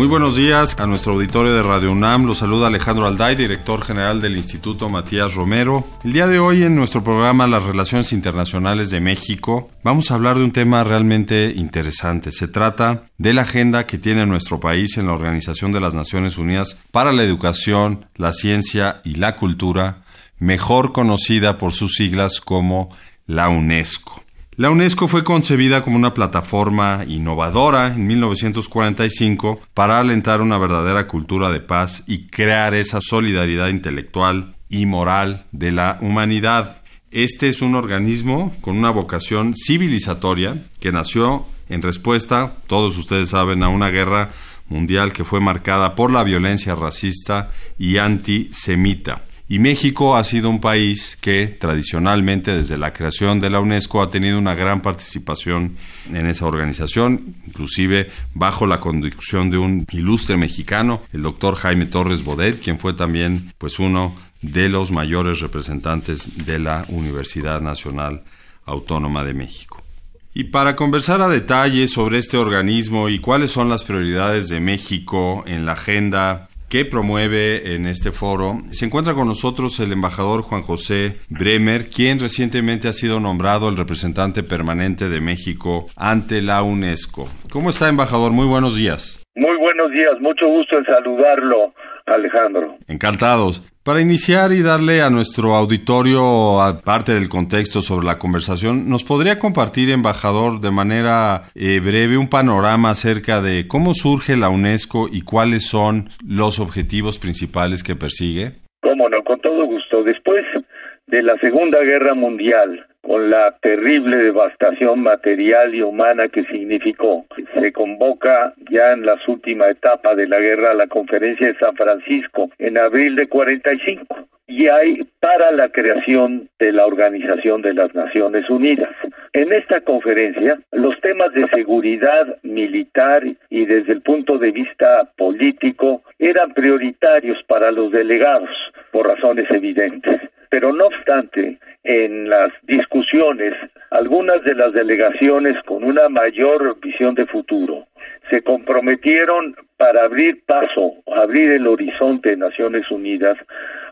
Muy buenos días a nuestro auditorio de Radio UNAM. Los saluda Alejandro Alday, director general del Instituto Matías Romero. El día de hoy en nuestro programa Las Relaciones Internacionales de México vamos a hablar de un tema realmente interesante. Se trata de la agenda que tiene nuestro país en la Organización de las Naciones Unidas para la Educación, la Ciencia y la Cultura, mejor conocida por sus siglas como la UNESCO. La UNESCO fue concebida como una plataforma innovadora en 1945 para alentar una verdadera cultura de paz y crear esa solidaridad intelectual y moral de la humanidad. Este es un organismo con una vocación civilizatoria que nació en respuesta, todos ustedes saben, a una guerra mundial que fue marcada por la violencia racista y antisemita. Y México ha sido un país que tradicionalmente desde la creación de la UNESCO ha tenido una gran participación en esa organización, inclusive bajo la conducción de un ilustre mexicano, el doctor Jaime Torres Bodet, quien fue también pues uno de los mayores representantes de la Universidad Nacional Autónoma de México. Y para conversar a detalle sobre este organismo y cuáles son las prioridades de México en la agenda que promueve en este foro. Se encuentra con nosotros el embajador Juan José Bremer, quien recientemente ha sido nombrado el representante permanente de México ante la UNESCO. ¿Cómo está, embajador? Muy buenos días. Muy buenos días, mucho gusto en saludarlo, Alejandro. Encantados. Para iniciar y darle a nuestro auditorio, aparte del contexto sobre la conversación, ¿nos podría compartir, embajador, de manera eh, breve un panorama acerca de cómo surge la UNESCO y cuáles son los objetivos principales que persigue? Cómo no, con todo gusto. Después de la Segunda Guerra Mundial, con la terrible devastación material y humana que significó. Se convoca ya en la última etapa de la guerra la conferencia de San Francisco en abril de 45 y hay para la creación de la Organización de las Naciones Unidas. En esta conferencia, los temas de seguridad militar y desde el punto de vista político eran prioritarios para los delegados por razones evidentes. Pero no obstante, en las discusiones, algunas de las delegaciones con una mayor visión de futuro se comprometieron para abrir paso, abrir el horizonte de Naciones Unidas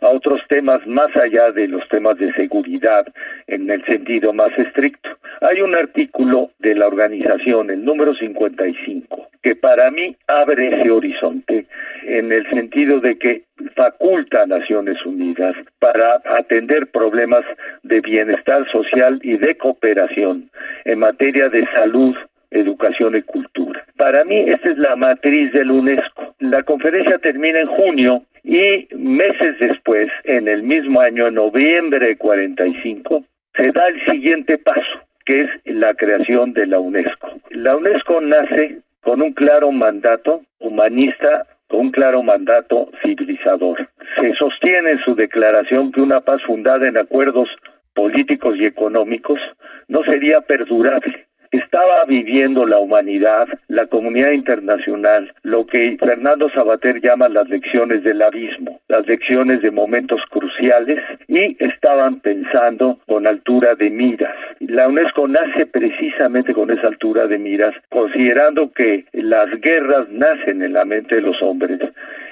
a otros temas más allá de los temas de seguridad en el sentido más estricto. Hay un artículo de la organización, el número 55, que para mí abre ese horizonte en el sentido de que faculta a Naciones Unidas para atender problemas de bienestar social y de cooperación en materia de salud, educación y cultura. Para mí esta es la matriz del UNESCO. La conferencia termina en junio y meses después, en el mismo año, noviembre de 45, se da el siguiente paso, que es la creación de la UNESCO. La UNESCO nace con un claro mandato humanista, con un claro mandato civilizador. Se sostiene en su declaración que una paz fundada en acuerdos políticos y económicos no sería perdurable estaba viviendo la humanidad, la comunidad internacional, lo que Fernando Sabater llama las lecciones del abismo, las lecciones de momentos cruciales y estaban pensando con altura de miras. La UNESCO nace precisamente con esa altura de miras, considerando que las guerras nacen en la mente de los hombres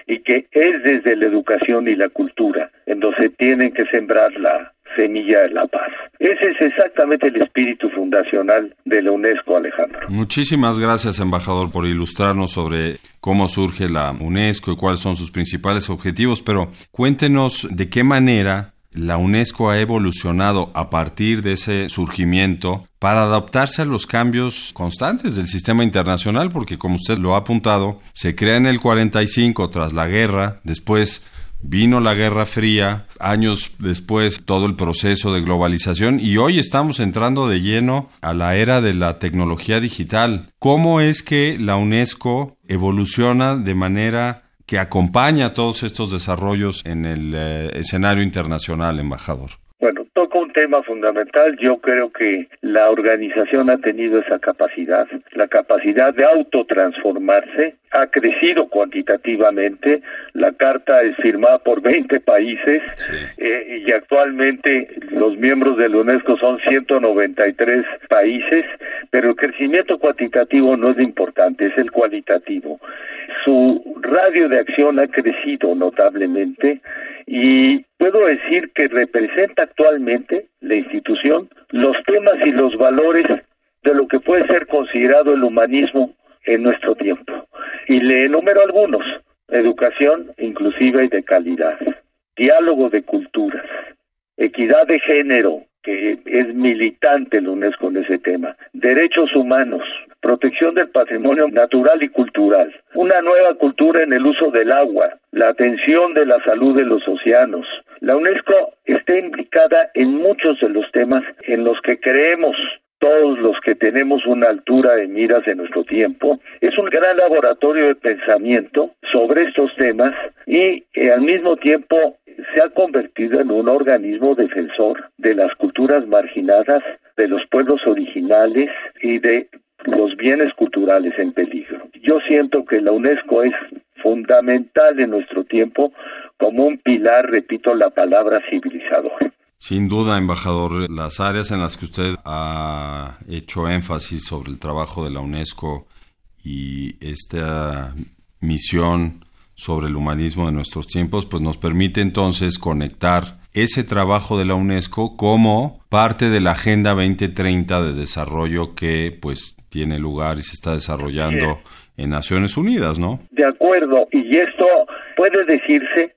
y que es desde la educación y la cultura en donde se tienen que sembrar la, semilla de la paz. Ese es exactamente el espíritu fundacional de la UNESCO, Alejandro. Muchísimas gracias, embajador, por ilustrarnos sobre cómo surge la UNESCO y cuáles son sus principales objetivos, pero cuéntenos de qué manera la UNESCO ha evolucionado a partir de ese surgimiento para adaptarse a los cambios constantes del sistema internacional, porque como usted lo ha apuntado, se crea en el 45 tras la guerra, después Vino la Guerra Fría, años después todo el proceso de globalización y hoy estamos entrando de lleno a la era de la tecnología digital. ¿Cómo es que la UNESCO evoluciona de manera que acompaña todos estos desarrollos en el eh, escenario internacional, embajador? Bueno, toca un tema fundamental. Yo creo que la organización ha tenido esa capacidad, la capacidad de autotransformarse, ha crecido cuantitativamente. La carta es firmada por 20 países eh, y actualmente los miembros de la UNESCO son 193 países, pero el crecimiento cuantitativo no es importante, es el cualitativo. Su radio de acción ha crecido notablemente y puedo decir que representa actualmente la institución los temas y los valores de lo que puede ser considerado el humanismo en nuestro tiempo. Y le enumero algunos, educación inclusiva y de calidad, diálogo de culturas, equidad de género, que es militante la UNESCO en ese tema, derechos humanos, protección del patrimonio natural y cultural, una nueva cultura en el uso del agua, la atención de la salud de los océanos. La UNESCO está implicada en muchos de los temas en los que creemos todos los que tenemos una altura de miras en nuestro tiempo. Es un gran laboratorio de pensamiento sobre estos temas y eh, al mismo tiempo se ha convertido en un organismo defensor de las culturas marginadas, de los pueblos originales y de los bienes culturales en peligro. Yo siento que la UNESCO es fundamental en nuestro tiempo como un pilar, repito la palabra, civilizador. Sin duda, embajador, las áreas en las que usted ha hecho énfasis sobre el trabajo de la UNESCO y esta misión sobre el humanismo de nuestros tiempos, pues nos permite entonces conectar ese trabajo de la UNESCO como parte de la Agenda 2030 de desarrollo que pues tiene lugar y se está desarrollando en Naciones Unidas, ¿no? De acuerdo, y esto puede decirse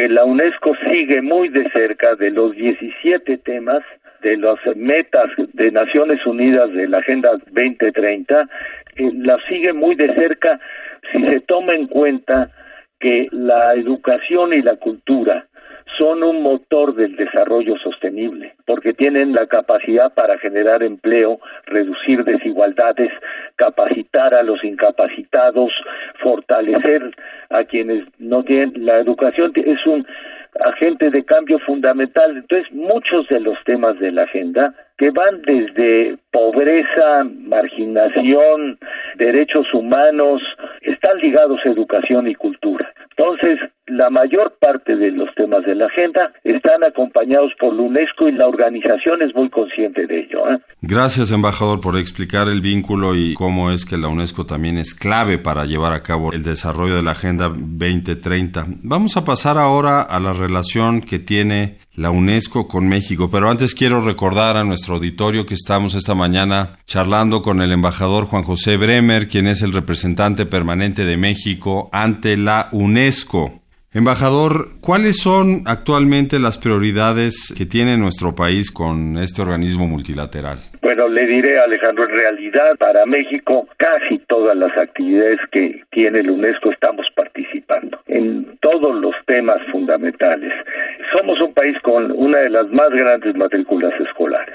que la UNESCO sigue muy de cerca de los 17 temas de las metas de Naciones Unidas de la Agenda 2030, eh, la sigue muy de cerca si se toma en cuenta que la educación y la cultura son un motor del desarrollo sostenible, porque tienen la capacidad para generar empleo, reducir desigualdades, capacitar a los incapacitados, fortalecer a quienes no tienen. La educación es un agente de cambio fundamental. Entonces, muchos de los temas de la agenda que van desde pobreza, marginación, derechos humanos, están ligados a educación y cultura. Entonces, la mayor parte de los temas de la agenda están acompañados por la UNESCO y la organización es muy consciente de ello. ¿eh? Gracias, embajador, por explicar el vínculo y cómo es que la UNESCO también es clave para llevar a cabo el desarrollo de la Agenda 2030. Vamos a pasar ahora a la relación que tiene la UNESCO con México, pero antes quiero recordar a nuestro auditorio que estamos esta mañana charlando con el embajador Juan José Bremer, quien es el representante permanente de México ante la UNESCO. Embajador, ¿cuáles son actualmente las prioridades que tiene nuestro país con este organismo multilateral? Bueno, le diré, Alejandro, en realidad para México casi todas las actividades que tiene la UNESCO estamos participando en todos los temas fundamentales. Somos un país con una de las más grandes matrículas escolares.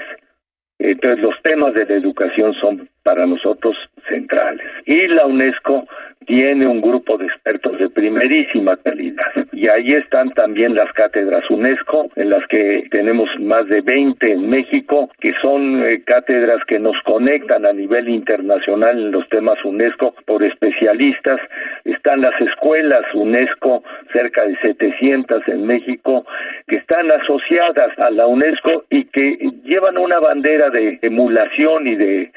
Entonces los temas de la educación son para nosotros centrales. Y la UNESCO tiene un grupo de expertos de primerísima calidad. Y ahí están también las cátedras UNESCO, en las que tenemos más de 20 en México, que son eh, cátedras que nos conectan a nivel internacional en los temas UNESCO por especialistas. Están las escuelas UNESCO, cerca de 700 en México, que están asociadas a la UNESCO y que llevan una bandera de emulación y de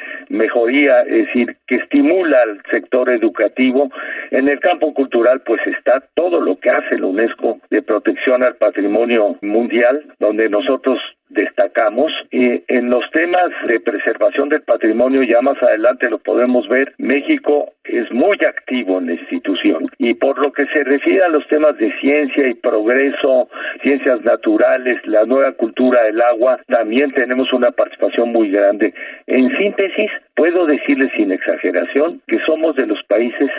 mejoría, es decir, que estimula al sector educativo. En el campo cultural, pues está todo lo que hace la UNESCO de protección al patrimonio mundial, donde nosotros destacamos. Y en los temas de preservación del patrimonio, ya más adelante lo podemos ver, México es muy activo en la institución. Y por lo que se refiere a los temas de ciencia y progreso, ciencias naturales, la nueva cultura del agua, también tenemos una participación muy grande. En síntesis, puedo decirles sin exageración que somos de los países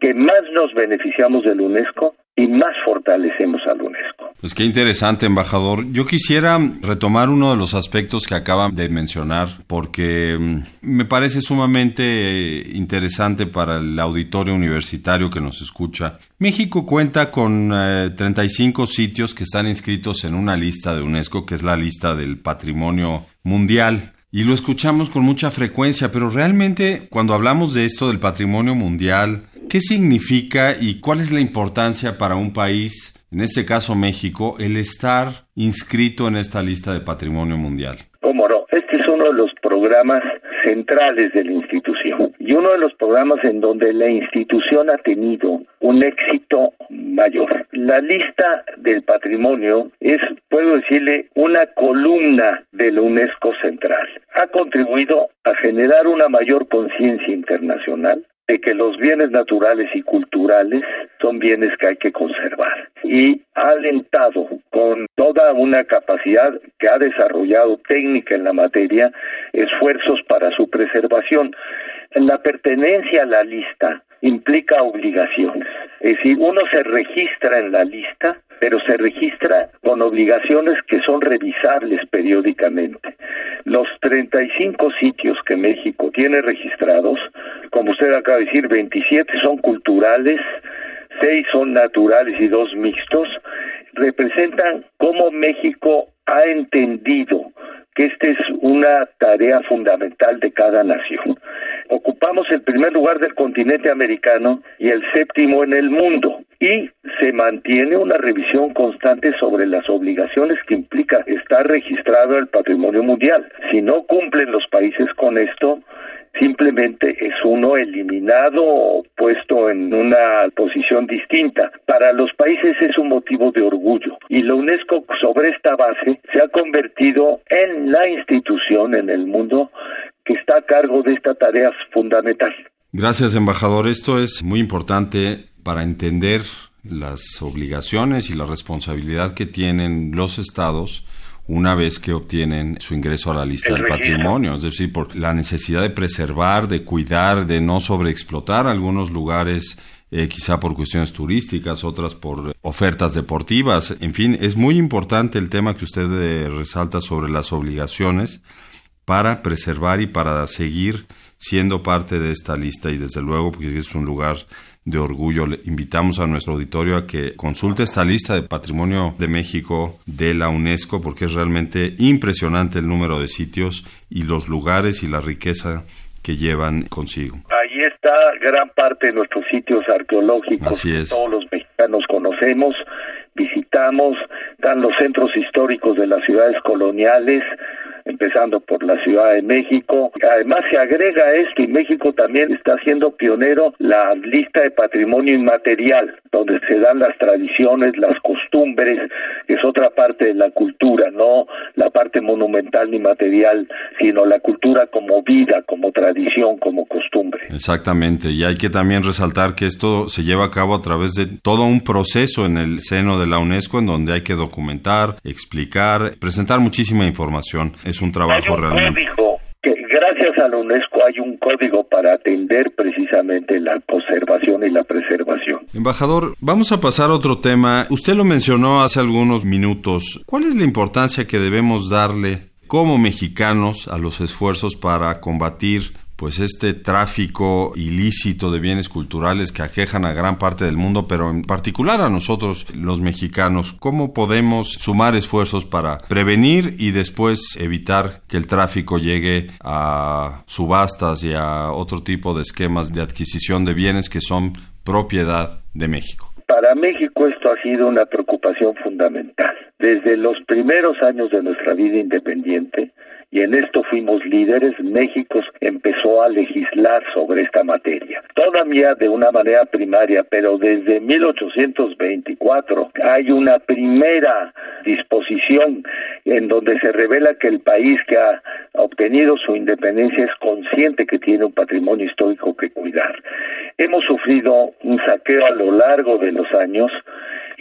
que más nos beneficiamos del UNESCO y más fortalecemos al UNESCO. Pues qué interesante, embajador. Yo quisiera retomar uno de los aspectos que acaban de mencionar porque mm, me parece sumamente interesante para el auditorio universitario que nos escucha. México cuenta con 35 eh, sitios que están inscritos en una lista de UNESCO, que es la lista del patrimonio mundial. Y lo escuchamos con mucha frecuencia, pero realmente cuando hablamos de esto del patrimonio mundial, ¿qué significa y cuál es la importancia para un país en este caso México, el estar inscrito en esta lista de patrimonio mundial? Cómo no, este es uno de los programas centrales de la institución y uno de los programas en donde la institución ha tenido un éxito mayor. La lista del patrimonio es, puedo decirle, una columna de la UNESCO central. Ha contribuido a generar una mayor conciencia internacional de que los bienes naturales y culturales son bienes que hay que conservar. Y ha alentado con toda una capacidad que ha desarrollado técnica en la materia esfuerzos para su preservación. La pertenencia a la lista implica obligaciones. Es decir, uno se registra en la lista, pero se registra con obligaciones que son revisables periódicamente. Los 35 sitios que México tiene registrados, como usted acaba de decir, 27 son culturales, 6 son naturales y 2 mixtos, representan cómo México ha entendido que esta es una tarea fundamental de cada nación. Ocupamos el primer lugar del continente americano y el séptimo en el mundo. Y se mantiene una revisión constante sobre las obligaciones que implica estar registrado el patrimonio mundial. Si no cumplen los países con esto, simplemente es uno eliminado o puesto en una posición distinta. Para los países es un motivo de orgullo y la UNESCO sobre esta base se ha convertido en la institución en el mundo que está a cargo de esta tarea fundamental. Gracias, embajador. Esto es muy importante para entender las obligaciones y la responsabilidad que tienen los estados una vez que obtienen su ingreso a la lista del patrimonio, es decir, por la necesidad de preservar, de cuidar, de no sobreexplotar algunos lugares eh, quizá por cuestiones turísticas, otras por ofertas deportivas. En fin, es muy importante el tema que usted eh, resalta sobre las obligaciones para preservar y para seguir siendo parte de esta lista y desde luego porque es un lugar de orgullo. Le invitamos a nuestro auditorio a que consulte esta lista de Patrimonio de México de la UNESCO porque es realmente impresionante el número de sitios y los lugares y la riqueza que llevan consigo. Ahí está gran parte de nuestros sitios arqueológicos que todos los mexicanos conocemos, visitamos, están los centros históricos de las ciudades coloniales, empezando por la Ciudad de México. Además se agrega esto y México también está siendo pionero la lista de patrimonio inmaterial, donde se dan las tradiciones, las costumbres, que es otra parte de la cultura, no la parte monumental ni material, sino la cultura como vida, como tradición, como costumbre. Exactamente, y hay que también resaltar que esto se lleva a cabo a través de todo un proceso en el seno de la UNESCO en donde hay que documentar, explicar, presentar muchísima información es un trabajo realmente. que gracias a la UNESCO hay un código para atender precisamente la conservación y la preservación. Embajador, vamos a pasar a otro tema. Usted lo mencionó hace algunos minutos. ¿Cuál es la importancia que debemos darle como mexicanos a los esfuerzos para combatir pues este tráfico ilícito de bienes culturales que aquejan a gran parte del mundo, pero en particular a nosotros los mexicanos, ¿cómo podemos sumar esfuerzos para prevenir y después evitar que el tráfico llegue a subastas y a otro tipo de esquemas de adquisición de bienes que son propiedad de México? Para México esto ha sido una preocupación fundamental. Desde los primeros años de nuestra vida independiente, y en esto fuimos líderes, México empezó a legislar sobre esta materia. Todavía de una manera primaria, pero desde 1824 hay una primera disposición en donde se revela que el país que ha obtenido su independencia es consciente que tiene un patrimonio histórico que cuidar. Hemos sufrido un saqueo a lo largo de los años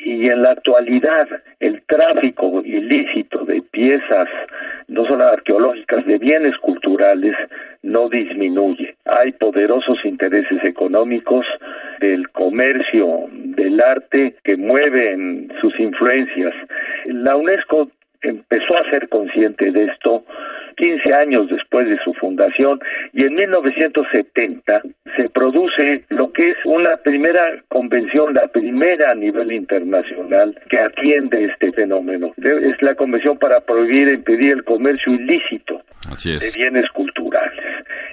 y en la actualidad el tráfico ilícito de piezas no solo arqueológicas, de bienes culturales, no disminuye. Hay poderosos intereses económicos del comercio, del arte, que mueven sus influencias. La UNESCO empezó a ser consciente de esto 15 años después de su fundación y en 1970 se produce lo que es una primera convención, la primera a nivel internacional que atiende este fenómeno. Es la convención para prohibir e impedir el comercio ilícito de bienes culturales.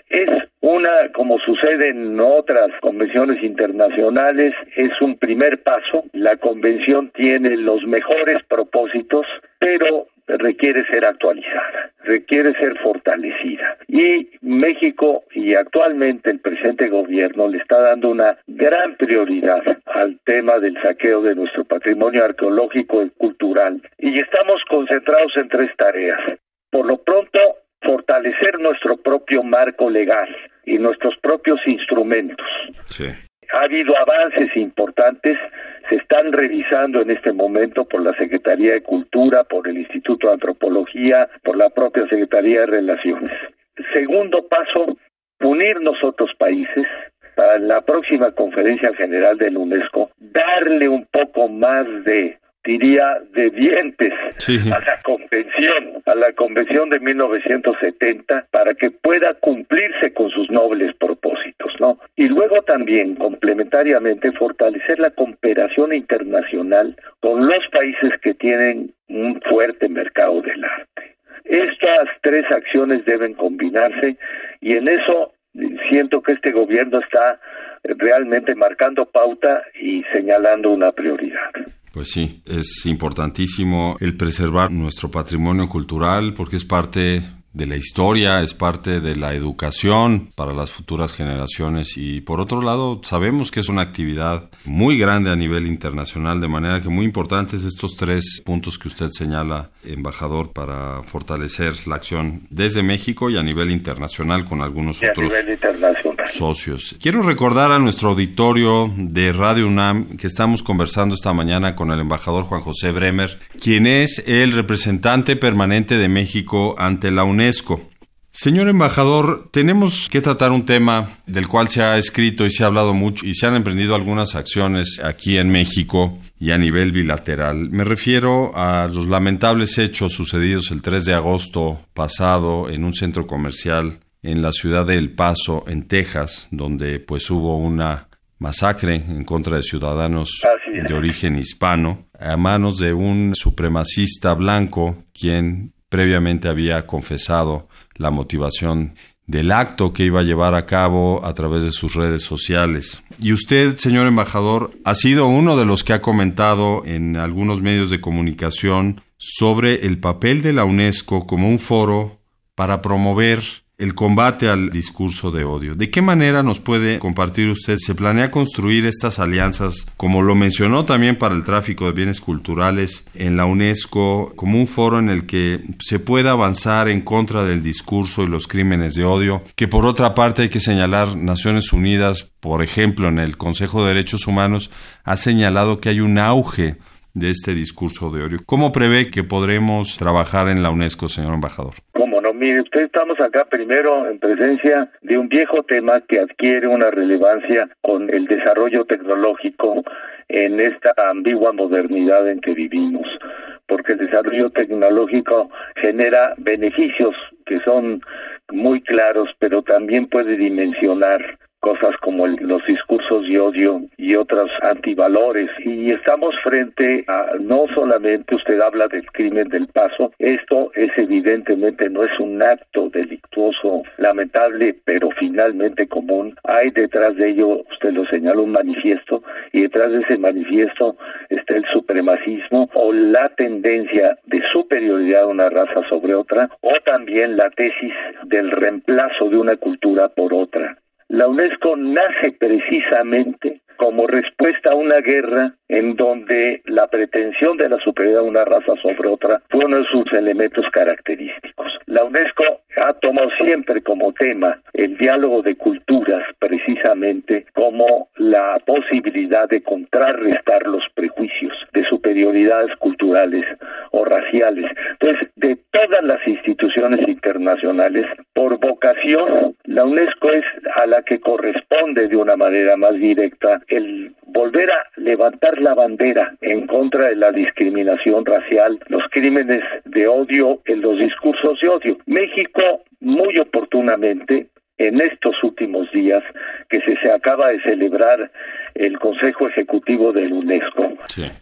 Es una, como sucede en otras convenciones internacionales, es un primer paso. La convención tiene los mejores propósitos, pero requiere ser actualizada, requiere ser fortalecida. Y México y actualmente el presente gobierno le está dando una gran prioridad al tema del saqueo de nuestro patrimonio arqueológico y cultural. Y estamos concentrados en tres tareas. Por lo pronto, fortalecer nuestro propio marco legal y nuestros propios instrumentos. Ha habido avances importantes, se están revisando en este momento por la Secretaría de Cultura, por el Instituto de Antropología, por la propia Secretaría de Relaciones. Segundo paso, unirnos otros países para la próxima conferencia general del UNESCO, darle un poco más de diría, de dientes a la convención, a la convención de 1970, para que pueda cumplirse con sus nobles propósitos, ¿no? Y luego también, complementariamente, fortalecer la cooperación internacional con los países que tienen un fuerte mercado del arte. Estas tres acciones deben combinarse y en eso siento que este gobierno está realmente marcando pauta y señalando una prioridad. Pues sí, es importantísimo el preservar nuestro patrimonio cultural porque es parte de la historia, es parte de la educación para las futuras generaciones. Y por otro lado sabemos que es una actividad muy grande a nivel internacional, de manera que muy importantes estos tres puntos que usted señala, embajador, para fortalecer la acción desde México y a nivel internacional con algunos otros socios. Quiero recordar a nuestro auditorio de Radio UNAM que estamos conversando esta mañana con el embajador Juan José Bremer, quien es el representante permanente de México ante la UNESCO. Señor embajador, tenemos que tratar un tema del cual se ha escrito y se ha hablado mucho y se han emprendido algunas acciones aquí en México y a nivel bilateral. Me refiero a los lamentables hechos sucedidos el 3 de agosto pasado en un centro comercial en la ciudad de El Paso, en Texas, donde pues hubo una masacre en contra de ciudadanos de origen hispano a manos de un supremacista blanco quien previamente había confesado la motivación del acto que iba a llevar a cabo a través de sus redes sociales. Y usted, señor embajador, ha sido uno de los que ha comentado en algunos medios de comunicación sobre el papel de la UNESCO como un foro para promover el combate al discurso de odio. ¿De qué manera nos puede compartir usted? ¿Se planea construir estas alianzas, como lo mencionó también para el tráfico de bienes culturales en la UNESCO, como un foro en el que se pueda avanzar en contra del discurso y los crímenes de odio? Que por otra parte hay que señalar, Naciones Unidas, por ejemplo, en el Consejo de Derechos Humanos, ha señalado que hay un auge de este discurso de odio. ¿Cómo prevé que podremos trabajar en la UNESCO, señor embajador? Mire, usted estamos acá primero en presencia de un viejo tema que adquiere una relevancia con el desarrollo tecnológico en esta ambigua modernidad en que vivimos, porque el desarrollo tecnológico genera beneficios que son muy claros, pero también puede dimensionar cosas como los discursos de odio y otros antivalores. Y estamos frente a no solamente usted habla del crimen del paso, esto es evidentemente no es un acto delictuoso lamentable, pero finalmente común. Hay detrás de ello, usted lo señala, un manifiesto y detrás de ese manifiesto está el supremacismo o la tendencia de superioridad de una raza sobre otra o también la tesis del reemplazo de una cultura por otra. La UNESCO nace precisamente como respuesta a una guerra en donde la pretensión de la superioridad de una raza sobre otra fue uno de sus elementos característicos. La UNESCO ha tomado siempre como tema el diálogo de culturas precisamente como la posibilidad de contrarrestar los prejuicios de superioridades culturales o raciales. Entonces, de todas las instituciones internacionales, por vocación, la UNESCO es a la que corresponde de una manera más directa el volver a levantar la bandera en contra de la discriminación racial, los crímenes de odio, en los discursos de odio. México muy oportunamente en estos últimos días que se, se acaba de celebrar el Consejo Ejecutivo del UNESCO,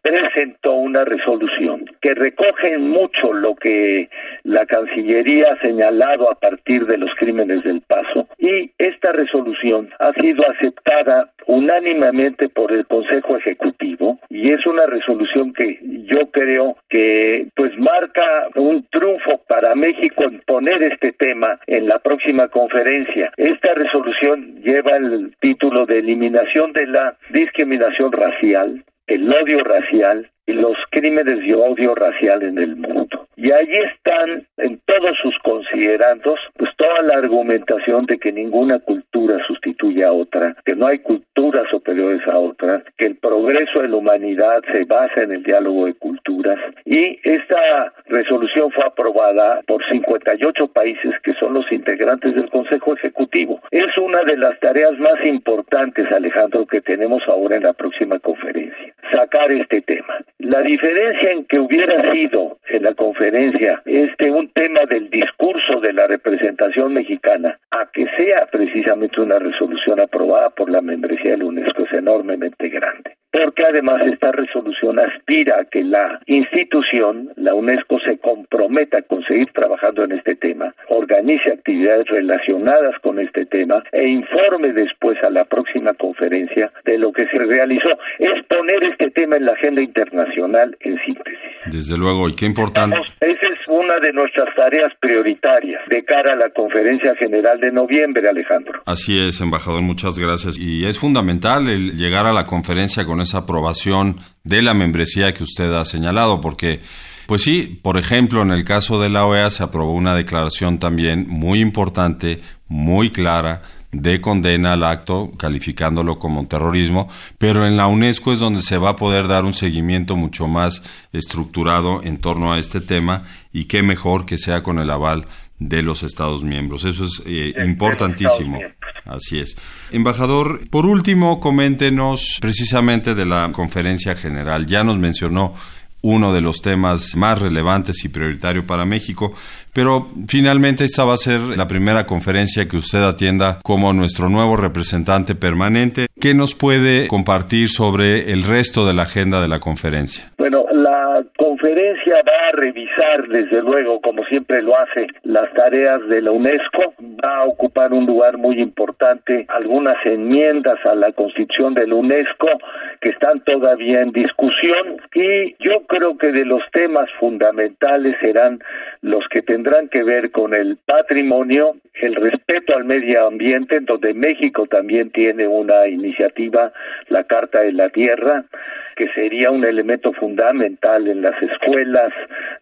presentó una resolución que recoge mucho lo que la Cancillería ha señalado a partir de los crímenes del paso y esta resolución ha sido aceptada unánimemente por el Consejo Ejecutivo y es una resolución que yo creo que pues marca un triunfo para México en poner este tema en la próxima conferencia. Esta resolución lleva el título de eliminación de la discriminación racial, el odio racial los crímenes de odio racial en el mundo. Y allí están en todos sus considerandos pues toda la argumentación de que ninguna cultura sustituye a otra, que no hay culturas superiores a otras, que el progreso de la humanidad se basa en el diálogo de culturas y esta resolución fue aprobada por 58 países que son los integrantes del Consejo Ejecutivo. Es una de las tareas más importantes, Alejandro, que tenemos ahora en la próxima conferencia, sacar este tema. La diferencia en que hubiera sido en la conferencia este un tema del discurso de la representación mexicana a que sea precisamente una resolución aprobada por la membresía de la UNESCO es enormemente grande porque además esta resolución aspira a que la institución, la UNESCO, se comprometa con seguir trabajando en este tema, organice actividades relacionadas con este tema e informe después a la próxima conferencia de lo que se realizó. Es poner este tema en la agenda internacional en síntesis. Desde luego, y qué importante. esa es una de nuestras tareas prioritarias de cara a la conferencia general de noviembre, Alejandro. Así es, embajador, muchas gracias. Y es fundamental el llegar a la conferencia con esa aprobación de la membresía que usted ha señalado, porque, pues sí, por ejemplo, en el caso de la OEA se aprobó una declaración también muy importante, muy clara, de condena al acto, calificándolo como terrorismo, pero en la UNESCO es donde se va a poder dar un seguimiento mucho más estructurado en torno a este tema y qué mejor que sea con el aval de los Estados miembros. Eso es eh, importantísimo. Así es. Embajador, por último, coméntenos precisamente de la conferencia general. Ya nos mencionó uno de los temas más relevantes y prioritario para México, pero finalmente esta va a ser la primera conferencia que usted atienda como nuestro nuevo representante permanente. ¿Qué nos puede compartir sobre el resto de la agenda de la conferencia? Bueno, la conferencia va a revisar, desde luego, como siempre lo hace, las tareas de la UNESCO, va a ocupar un lugar muy importante, algunas enmiendas a la constitución de la UNESCO que están todavía en discusión y yo creo que de los temas fundamentales serán los que tendrán que ver con el patrimonio, el respeto al medio ambiente, en donde México también tiene una iniciativa, la Carta de la Tierra, que sería un elemento fundamental en las escuelas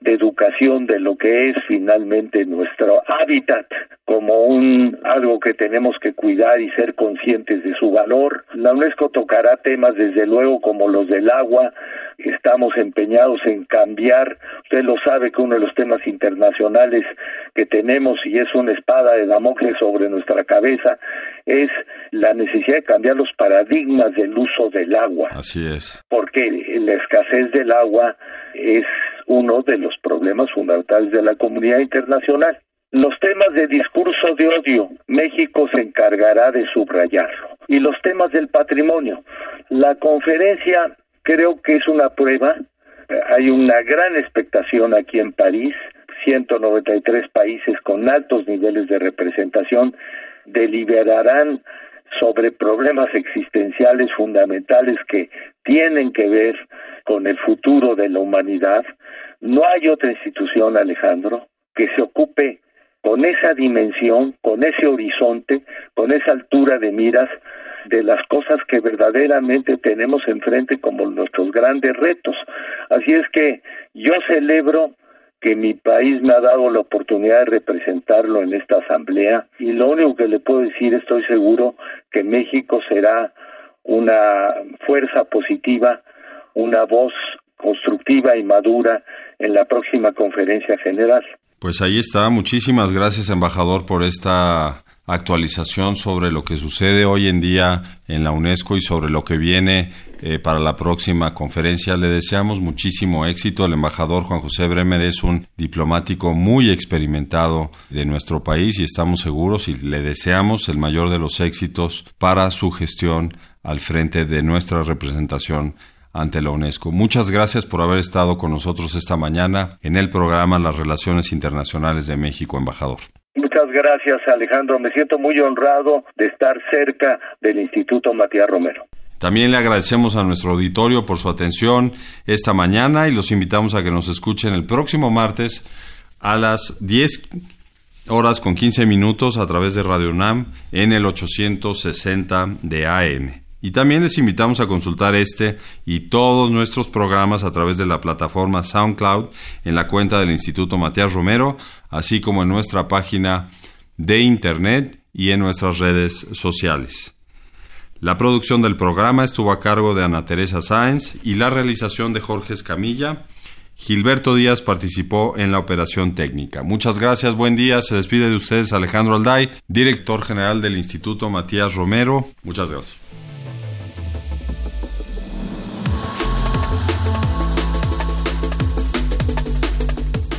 de educación de lo que es finalmente nuestro hábitat como un algo que tenemos que cuidar y ser conscientes de su valor. La UNESCO tocará temas desde luego como los del agua, estamos empeñados en cambiar, usted lo sabe que uno de los temas internacionales que tenemos y es una espada de Damocles sobre nuestra cabeza es la necesidad de cambiar los paradigmas del uso del agua. Así es. Porque la escasez del agua es uno de los problemas fundamentales de la comunidad internacional. Los temas de discurso de odio, México se encargará de subrayarlo. Y los temas del patrimonio. La conferencia creo que es una prueba. Hay una gran expectación aquí en París. 193 países con altos niveles de representación deliberarán sobre problemas existenciales fundamentales que tienen que ver con el futuro de la humanidad. No hay otra institución, Alejandro, que se ocupe con esa dimensión, con ese horizonte, con esa altura de miras de las cosas que verdaderamente tenemos enfrente como nuestros grandes retos. Así es que yo celebro que mi país me ha dado la oportunidad de representarlo en esta asamblea y lo único que le puedo decir, estoy seguro que México será una fuerza positiva, una voz constructiva y madura en la próxima conferencia general. Pues ahí está. Muchísimas gracias, embajador, por esta actualización sobre lo que sucede hoy en día en la UNESCO y sobre lo que viene eh, para la próxima conferencia. Le deseamos muchísimo éxito. El embajador Juan José Bremer es un diplomático muy experimentado de nuestro país y estamos seguros y le deseamos el mayor de los éxitos para su gestión al frente de nuestra representación ante la UNESCO. Muchas gracias por haber estado con nosotros esta mañana en el programa Las Relaciones Internacionales de México, embajador. Muchas gracias, Alejandro. Me siento muy honrado de estar cerca del Instituto Matías Romero. También le agradecemos a nuestro auditorio por su atención esta mañana y los invitamos a que nos escuchen el próximo martes a las 10 horas con 15 minutos a través de Radio UNAM en el 860 de AM. Y también les invitamos a consultar este y todos nuestros programas a través de la plataforma SoundCloud en la cuenta del Instituto Matías Romero, así como en nuestra página de Internet y en nuestras redes sociales. La producción del programa estuvo a cargo de Ana Teresa Sáenz y la realización de Jorge Escamilla. Gilberto Díaz participó en la operación técnica. Muchas gracias, buen día. Se despide de ustedes Alejandro Alday, director general del Instituto Matías Romero. Muchas gracias.